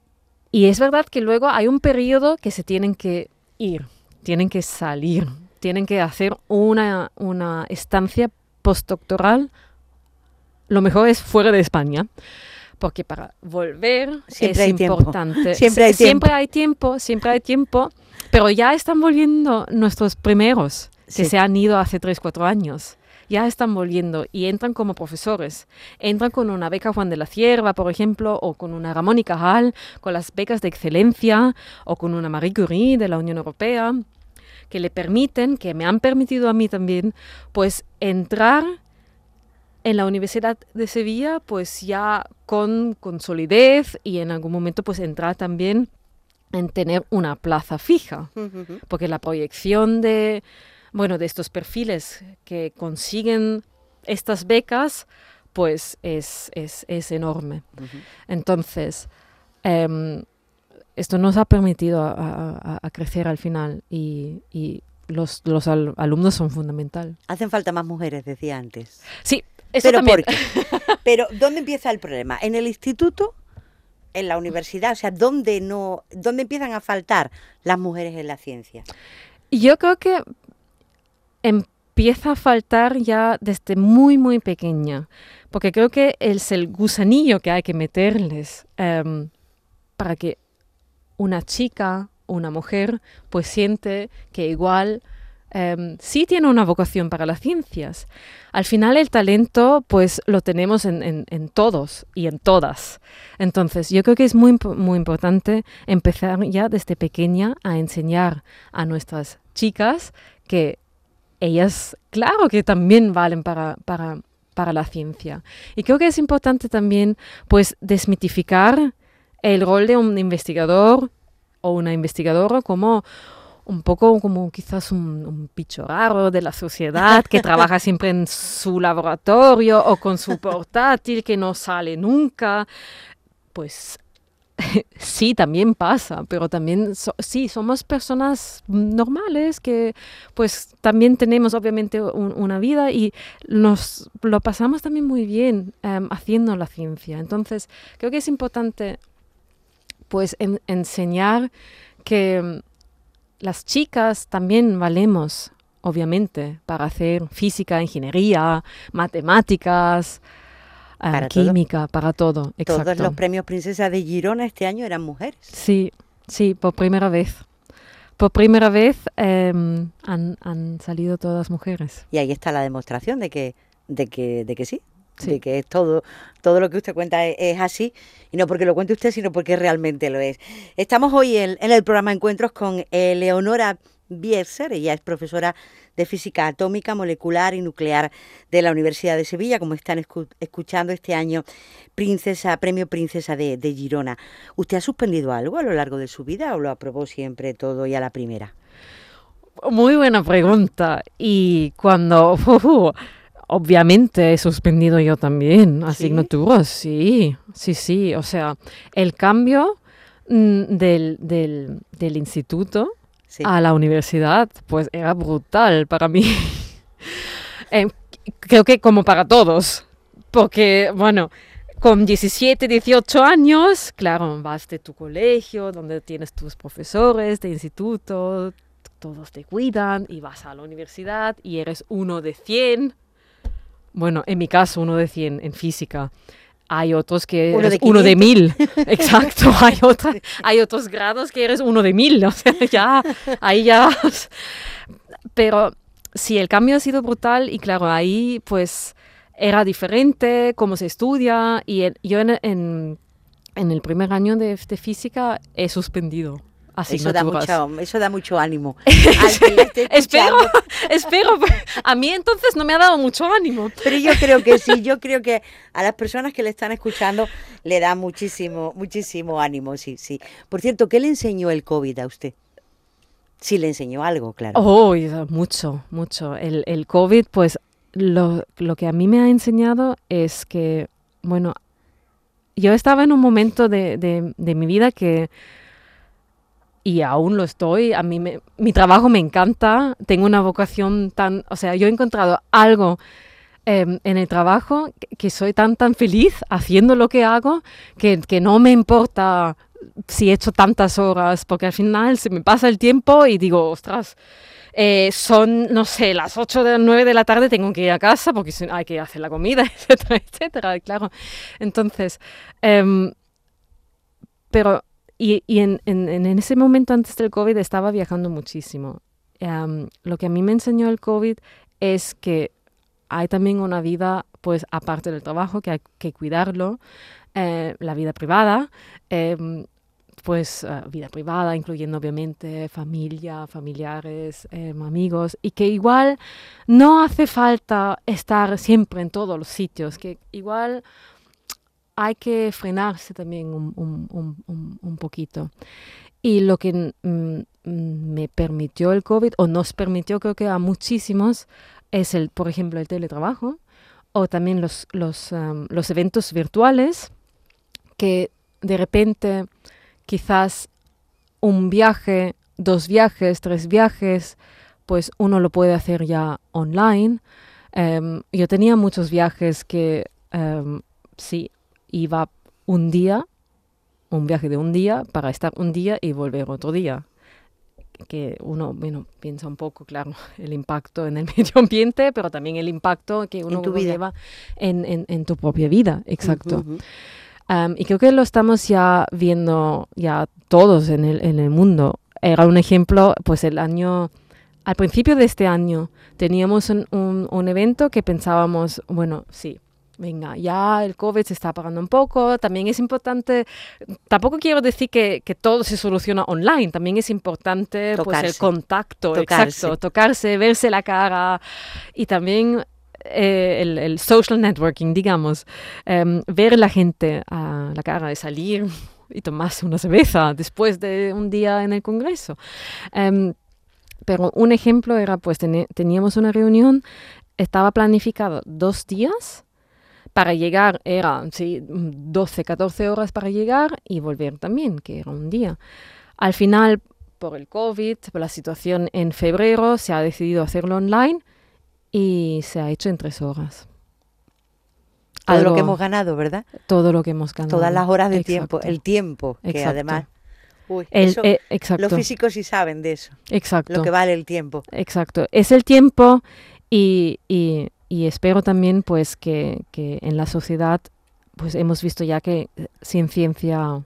y es verdad que luego hay un periodo que se tienen que ir, tienen que salir, tienen que hacer una, una estancia postdoctoral. Lo mejor es fuera de España porque para volver siempre es importante. Siempre hay tiempo. Siempre hay tiempo, siempre hay tiempo, pero ya están volviendo nuestros primeros, que se han ido hace 3, 4 años. Ya están volviendo y entran como profesores. Entran con una beca Juan de la Cierva, por ejemplo, o con una Ramón y Cajal, con las becas de excelencia, o con una Marie Curie de la Unión Europea, que le permiten, que me han permitido a mí también, pues entrar en la Universidad de Sevilla, pues ya con, con solidez y en algún momento pues entrar también en tener una plaza fija, porque la proyección de, bueno, de estos perfiles que consiguen estas becas, pues es, es, enorme. Entonces, em, esto nos ha permitido a, crecer al final y, los, los alumnos son fundamental. Hacen falta más mujeres, decía antes. Sí, eso Pero también. Pero ¿dónde empieza el problema? ¿En el instituto? ¿En la universidad? O sea, ¿dónde, no, ¿dónde empiezan a faltar las mujeres en la ciencia? Yo creo que empieza a faltar ya desde muy, muy pequeña. Porque creo que es el gusanillo que hay que meterles em, para que una chica, una mujer, pues siente que igual Em, sí tiene una vocación para las ciencias. Al final el talento pues lo tenemos en, todos y en todas. Entonces yo creo que es muy, muy importante empezar ya desde pequeña a enseñar a nuestras chicas que ellas, claro que también valen para, para, para la ciencia. Y creo que es importante también pues desmitificar el rol de un investigador o una investigadora como un poco como quizás un, un bicho raro de la sociedad que trabaja siempre en su laboratorio o con su portátil que no sale nunca. Pues sí, también pasa, pero también sí, somos personas normales que pues también tenemos obviamente una vida y nos lo pasamos también muy bien em, haciendo la ciencia. Entonces, creo que es importante pues enseñar que em, las chicas también valemos, obviamente, para hacer física, ingeniería, matemáticas, para química, para todo. Exacto. Todos los premios Princesa de Girona este año eran mujeres. Sí, sí, por primera vez. Por primera vez em, han, salido todas mujeres. Y ahí está la demostración de que, de que, de que sí, de que es todo, todo lo que usted cuenta es, así, y no porque lo cuente usted, sino porque realmente lo es. Estamos hoy en, en el programa Encuentros con Eleonora Bierser, ella es profesora de Física Atómica, Molecular y Nuclear de la Universidad de Sevilla, como están escuchando este año, Princesa, Premio Princesa de, Girona. ¿Usted ha suspendido algo a lo largo de su vida o lo aprobó siempre todo y a la primera? Muy buena pregunta. Y cuando... obviamente he suspendido yo también asignaturas, ¿Sí? sí, sí, O sea, el cambio mm, del, del, del instituto a la universidad, pues era brutal para mí. Eh, creo que como para todos, porque, bueno, con 17, 18 años, claro, vas de tu colegio, donde tienes tus profesores de instituto, todos te cuidan, y vas a la universidad y eres uno de 100. Bueno, en mi caso, uno de 100 en física. Hay otros que eres uno de mil. Exacto. Hay, hay otros grados que eres uno de mil. O sea, ya, ahí ya. Pero sí, el cambio ha sido brutal y claro, ahí pues era diferente cómo se estudia y yo en, en, el primer año de, de física he suspendido eso da, mucho, eso da mucho ánimo. espero, espero. A mí entonces no me ha dado mucho ánimo. Pero yo creo que sí, yo creo que a las personas que le están escuchando le da muchísimo, muchísimo ánimo, sí, sí. Por cierto, ¿qué le enseñó el COVID a usted? Sí, le enseñó algo, claro. Oh, mucho, mucho. El, el COVID, pues lo, lo que a mí me ha enseñado es que, bueno, yo estaba en un momento de, de, de mi vida que y aún lo estoy. A mí mi trabajo me encanta, tengo una vocación tan, o sea, yo he encontrado algo em, en el trabajo que, soy tan, tan feliz haciendo lo que hago que, que, no me importa si he hecho tantas horas, porque al final se me pasa el tiempo y digo, ostras, eh, son, no sé, las 8 de 9 de la tarde tengo que ir a casa porque hay que hacer la comida, etcétera, etcétera, claro. Entonces, em, pero y, en, ese momento antes del COVID estaba viajando muchísimo. lo que a mí me enseñó el COVID es que hay también una vida, pues aparte del trabajo, que hay que cuidarlo, eh, la vida privada, em, pues ah, vida privada, incluyendo obviamente familia, familiares, em, amigos, y que igual no hace falta estar siempre en todos los sitios, que igual hay que frenarse también un, poquito. Y lo que mm, me permitió el COVID, o nos permitió creo que a muchísimos, es, el, por ejemplo, el teletrabajo o también los, los, los eventos virtuales, que de repente quizás un viaje, dos viajes, tres viajes, pues uno lo puede hacer ya online. Em, yo tenía muchos viajes que em, sí, iba un día, un viaje de un día, para estar un día y volver otro día. Que uno, bueno, piensa un poco, claro, el impacto en el medio ambiente, pero también el impacto que uno lleva en, en, tu propia vida, exacto. y creo que lo estamos ya viendo ya todos en el, en el mundo. Era un ejemplo, pues el año, al principio de este año, teníamos un, un, un evento que pensábamos, bueno, sí, venga, ya el COVID se está apagando un poco, también es importante, tampoco quiero decir que, que todo se soluciona online, también es importante pues, el contacto, exacto, tocarse, verse la cara y también eh, el, el, social networking, digamos, em, ver la gente a la cara de salir y tomarse una cerveza después de un día en el Congreso. Em, pero un ejemplo era, pues teníamos una reunión, estaba planificado dos días, para llegar era sí, 12, 14 horas para llegar y volver también, que era un día. Al final, por el COVID, por la situación en febrero, se ha decidido hacerlo online y se ha hecho en tres horas. Todo lo Algo- que hemos ganado, ¿verdad? todo lo que hemos ganado. Todas las horas de Exacto. tiempo, el tiempo, que Exacto. además... Uy, El- eso, eh, exacto. los físicos sí saben de eso, exacto. lo que vale el tiempo. Exacto. Es el tiempo y, y- y espero también pues que, que en la sociedad pues hemos visto ya que eh, sin ciencia no,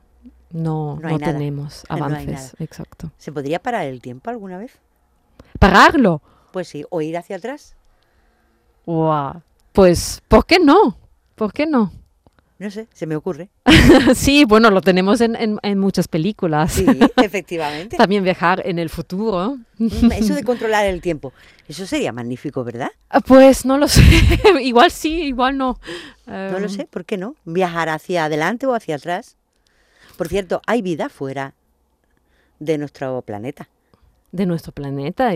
No no tenemos No avances. nada. Exacto. ¿Se podría parar el tiempo alguna vez? ¿Pararlo? Pues sí, o ir hacia atrás. Guau. Pues, ¿por qué no? ¿Por qué no? No sé, se me ocurre. sí, bueno, lo tenemos en, en- en muchas películas. Sí, efectivamente. También viajar en el futuro. Mm, Eso de controlar el tiempo, eso sería magnífico, ¿verdad? Ah, Pues no lo sé. igual sí, igual no. No lo Em, sé, ¿por qué no? Viajar hacia adelante o hacia atrás. Por cierto, hay vida fuera de nuestro planeta. de nuestro planeta.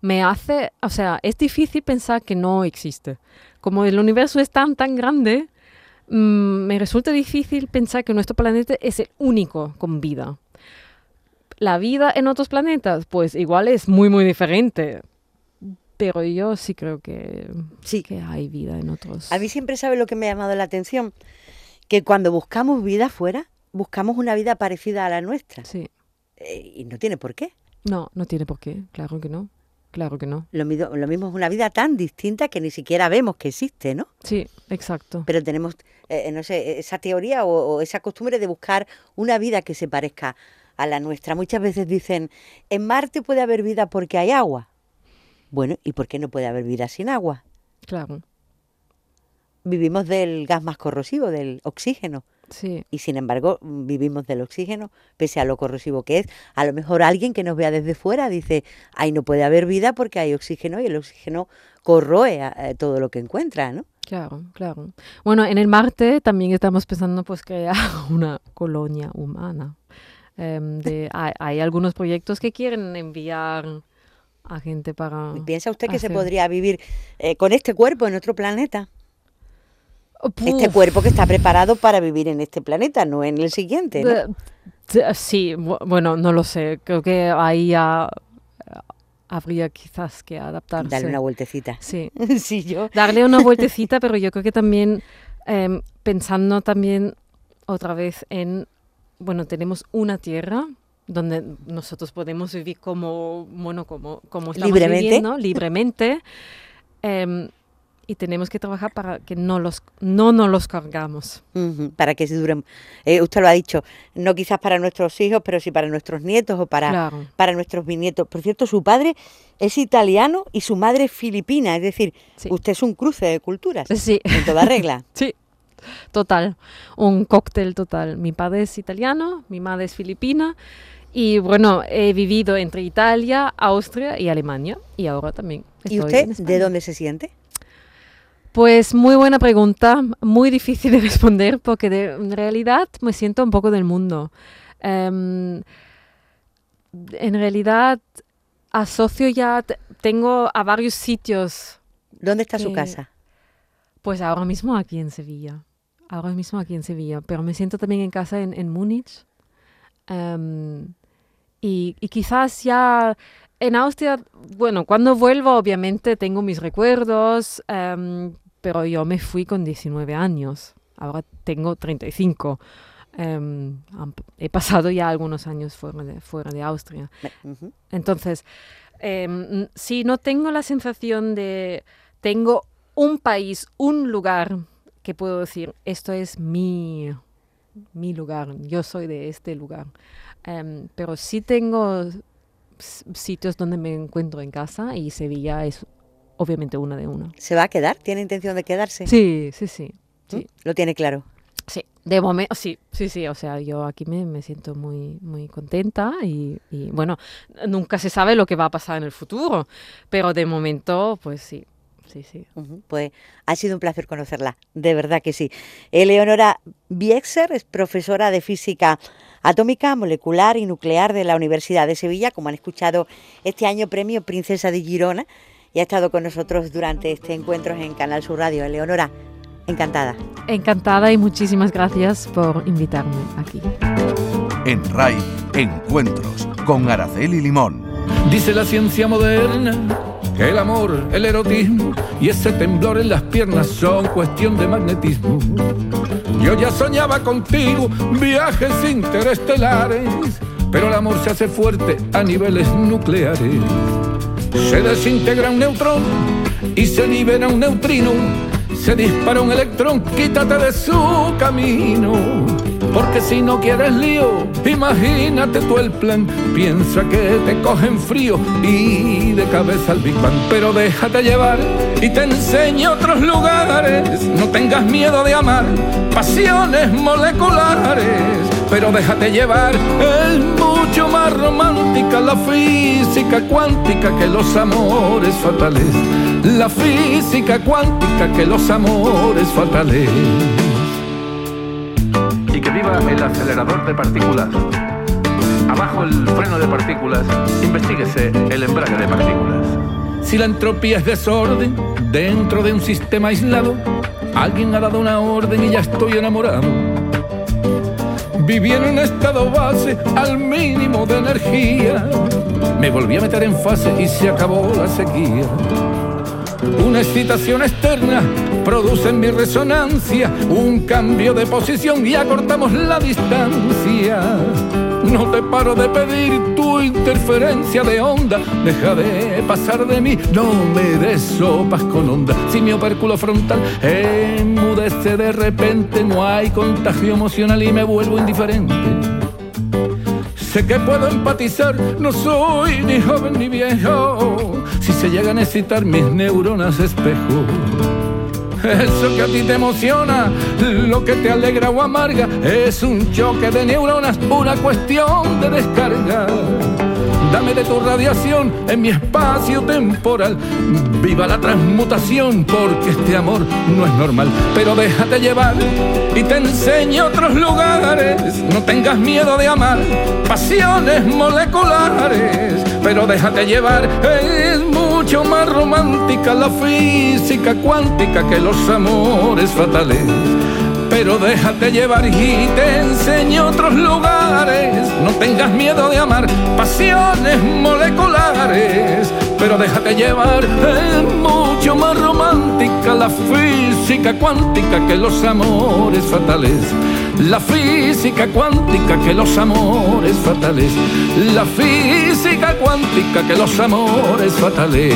me hace, o sea, es difícil pensar que no existe. Como el universo es tan, tan grande, me resulta difícil pensar que nuestro planeta es el único con vida. La vida en otros planetas, pues igual es muy, muy diferente. Pero yo sí creo que, Sí. que hay vida en otros. A mí siempre sabe lo que me ha llamado la atención, que cuando buscamos vida fuera, buscamos una vida parecida a la nuestra. Sí. Eh, y no tiene por qué. No, no tiene por qué. Claro que no. Claro que no. Lo, lo mismo es una vida tan distinta que ni siquiera vemos que existe, ¿no? Sí, exacto. Pero tenemos, eh, no sé, esa teoría o, o esa costumbre de buscar una vida que se parezca a la nuestra. Muchas veces dicen, en Marte puede haber vida porque hay agua. Bueno, ¿y por qué no puede haber vida sin agua? Claro. Vivimos del gas más corrosivo, del oxígeno. Sí. Y sin embargo, vivimos del oxígeno, pese a lo corrosivo que es. A lo mejor alguien que nos vea desde fuera dice, ay, no puede haber vida porque hay oxígeno y el oxígeno corroe a- a todo lo que encuentra, ¿no? Claro, claro. Bueno, en el Marte también estamos pensando pues crear una colonia humana. Em, de, hay, hay algunos proyectos que quieren enviar a gente para... ¿Piensa usted que se podría vivir eh, con este cuerpo en otro planeta? Este cuerpo que está preparado para vivir en este planeta, no en el siguiente, sí, bu- bueno, no lo sé. Creo que ahí ya eh, habría quizás que adaptarse. Darle una vueltecita. Sí, sí, yo. darle una vueltecita, pero yo creo que también em, pensando también otra vez en, bueno, tenemos una tierra donde nosotros podemos vivir como, bueno, como, como estamos Libremente. viviendo, libremente, em, y tenemos que trabajar para que no los, no nos los cargamos. Para que se duren. eh, usted lo ha dicho, no quizás para nuestros hijos, pero sí para nuestros nietos o para, Claro. para nuestros bisnietos. Por cierto, su padre es italiano y su madre es filipina, es decir, Sí. usted es un cruce de culturas, Sí. en toda regla. Sí, total. Un cóctel total. Mi padre es italiano, mi madre es filipina. Y bueno, he vivido entre Italia, Austria y Alemania. Y ahora también. ¿Y estoy usted en de dónde se siente? Pues muy buena pregunta, muy difícil de responder porque de- en realidad me siento un poco del mundo. Em, en realidad asocio ya, te- tengo a varios sitios ¿Dónde está su casa? Pues ahora mismo aquí en Sevilla. Ahora mismo aquí en Sevilla. Pero me siento también en casa en, en Múnich. Em, y, y quizás ya en Austria, bueno, cuando vuelvo obviamente tengo mis recuerdos, em, pero yo me fui con 19 años. Ahora tengo 35. Em, han- he pasado ya algunos años fuera de, fuera de Austria. Ujú. Entonces, em, si no tengo la sensación de, tengo un país, un lugar que puedo decir, esto es mi, mi lugar, yo soy de este lugar. Em, pero sí tengo sitios donde me encuentro en casa y Sevilla es obviamente una de una. ¿Se va a quedar? ¿Tiene intención de quedarse? Sí, sí, sí. ¿Mm? sí. Lo tiene claro. Sí, de momento, sí, sí, sí, o sea, yo aquí me, me siento muy, muy contenta y, y, bueno, nunca se sabe lo que va a pasar en el futuro, pero de momento, pues sí, sí, sí. Pues ha sido un placer conocerla, de verdad que sí. Eleonora Biexer es profesora de física atómica, molecular y nuclear de la Universidad de Sevilla, como han escuchado este año premio Princesa de Girona, y ha estado con nosotros durante este encuentro en Canal Sur Radio. Eleonora, Encantada. Encantada y muchísimas gracias por invitarme aquí. En RAI, Encuentros con Araceli Limón. Dice la ciencia moderna que el amor, el erotismo y ese temblor en las piernas son cuestión de magnetismo. Yo ya soñaba contigo viajes interestelares, pero el amor se hace fuerte a niveles nucleares. Se desintegra un neutrón y se libera un neutrino. Se dispara un electrón, quítate de su camino. Porque si no quieres lío, imagínate tú el plan. Piensa que te cogen frío y de cabeza al Big Bang. Pero déjate llevar y te enseño otros lugares. No tengas miedo de amar pasiones moleculares. Pero déjate llevar, es mucho más romántica la física cuántica que los amores fatales. La física cuántica que los amores fatales y que viva el acelerador de partículas. Abajo el freno de partículas, investiguese el embrague de partículas. Si la entropía es desorden dentro de un sistema aislado, alguien ha dado una orden y ya estoy enamorado. Viví en un estado base al mínimo de energía. Me volví a meter en fase y se acabó la sequía. Una excitación externa produce en mi resonancia un cambio de posición y acortamos la distancia. No te paro de pedir tu interferencia de onda. Deja de pasar de mí, no me des sopas con onda. Si mi opérculo frontal enmudece de repente, no hay contagio emocional y me vuelvo indiferente. Sé que puedo empatizar, no soy ni joven ni viejo. Si se llegan a excitar mis neuronas espejo. Eso que a ti te emociona, lo que te alegra o amarga, es un choque de neuronas, una cuestión de descarga. Dame de tu radiación en mi espacio temporal. Viva la transmutación, porque este amor no es normal. Pero déjate llevar y te enseño otros lugares. No tengas miedo de amar pasiones moleculares. Pero déjate llevar, es mucho más romántica la física cuántica que los amores fatales pero déjate llevar y te enseño otros lugares. No tengas miedo de amar pasiones moleculares, pero déjate llevar. Es mucho más romántica la física cuántica que los amores fatales. La física cuántica que los amores fatales. La física cuántica que los amores fatales.